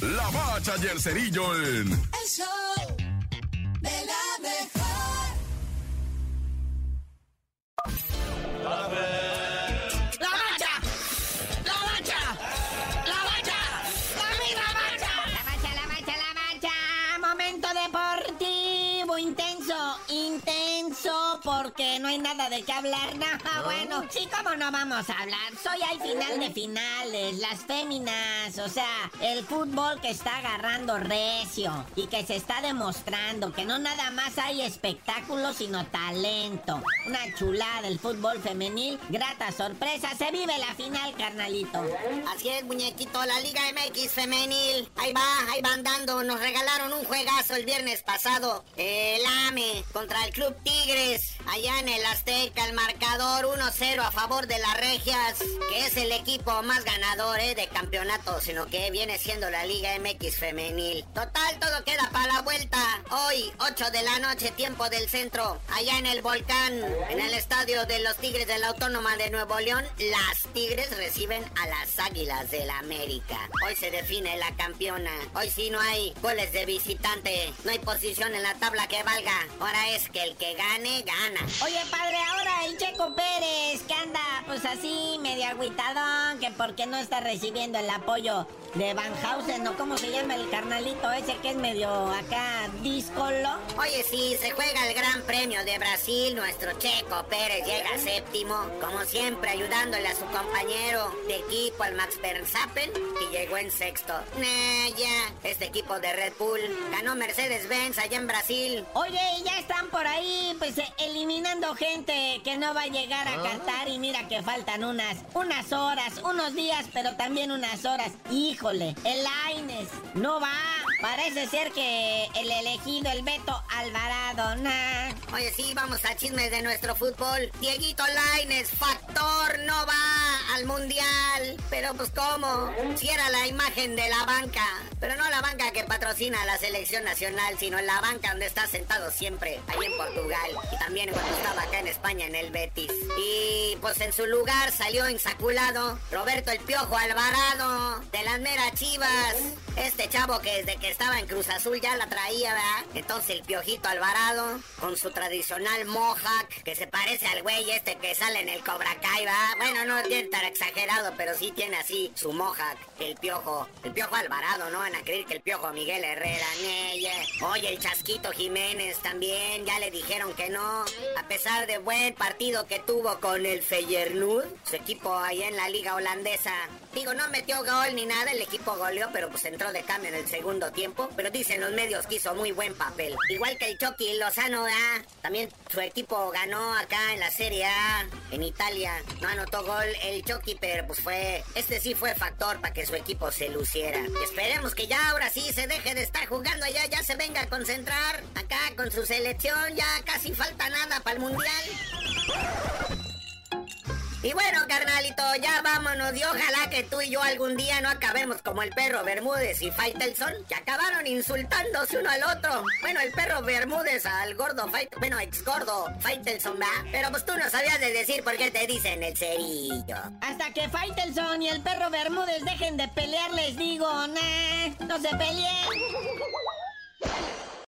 La Bacha y el Cerillo en... El show intenso, porque no hay nada de qué hablar. No, bueno, sí, cómo no vamos a hablar. Soy al final de finales, las féminas, o sea, el fútbol que está agarrando recio y que se está demostrando que no nada más hay espectáculo, sino talento. Una chulada el fútbol femenil, grata sorpresa, se vive la final, carnalito. Así es, muñequito, la Liga MX femenil. Ahí va, ahí van dando. Nos regalaron un juegazo el viernes pasado. El AME contra el Club Tigres. Allá en el Azteca, el marcador 1-0 a favor de las Regias, que es el equipo más ganador eh, de campeonato, sino que viene siendo la Liga MX femenil. Total, todo queda para la vuelta. Hoy, 8 de la noche, tiempo del centro. Allá en el volcán, en el estadio de los Tigres de la Autónoma de Nuevo León, las Tigres reciben a las Águilas del la América. Hoy se define la campeona. Hoy sí no hay goles de visitante. No hay posición en la tabla que valga. Ahora es que el que gane, gana. Oye, padre, ahora el Checo Pérez, que anda pues así medio agüitadón, que porque no está recibiendo el apoyo de Van Hausen, ¿no? ¿Cómo se llama el carnalito ese que es medio acá díscolo? Oye, sí, se juega el Gran Premio de Brasil. Nuestro Checo Pérez llega séptimo, como siempre, ayudándole a su compañero de equipo, al Max Verstappen, que llegó en sexto. Nah, ya, este equipo de Red Bull ganó Mercedes-Benz allá en Brasil. Oye, y ya están por ahí, pues eh, eliminando gente que no va a llegar a Qatar y mira que faltan unas, unas horas, unos días, pero también unas horas. Híjole, el Aines no va. Parece ser que el elegido, el Beto Alvarado, nah. Oye, sí, vamos a chismes de nuestro fútbol. Dieguito Laines, factor, no va al mundial. Pero pues cómo, si era la imagen de la banca. Pero no patrocina a la selección nacional, sino la banca donde está sentado siempre, ahí en Portugal. Y también cuando estaba acá en España, en el Betis. Y pues en su lugar salió insaculado Roberto el Piojo Alvarado, de las meras chivas. Este chavo que desde que estaba en Cruz Azul ya la traía, ¿verdad? Entonces el Piojito Alvarado, con su tradicional mohawk, que se parece al güey este que sale en el Cobra Kai, ¿verdad? Bueno, no tiene tan exagerado, pero sí tiene así su mohawk, el Piojo. El Piojo Alvarado, ¿no? Van a creer que el Piojo Miguel Herrera, Neye. Oye, el Chasquito Jiménez también, ya le dijeron que no. A pesar de buen partido que tuvo con el Feyenoord, su equipo ahí en la liga holandesa. Digo, no metió gol ni nada, el equipo goleó, pero pues entró de cambio en el segundo tiempo. Pero dicen los medios que hizo muy buen papel. Igual que el Chucky Lozano, ¿ah? También su equipo ganó acá en la Serie A, en Italia. No anotó gol el Chucky, pero pues fue... Este sí fue factor para que su equipo se luciera. Esperemos que ya ahora sí se deje de estar jugando allá, ya se venga a concentrar acá con su selección. Ya casi falta nada para el Mundial. Y bueno, carnalito, ya vámonos y ojalá que tú y yo algún día no acabemos como el perro Bermúdez y Faitelson, que acabaron insultándose uno al otro. Bueno, el perro Bermúdez al gordo Fait, bueno, ex gordo Faitelson, ¿va? Pero pues tú no sabías de decir por qué te dicen el cerillo. Hasta que Faitelson y el perro Bermúdez dejen de pelear, les digo, no se peleen.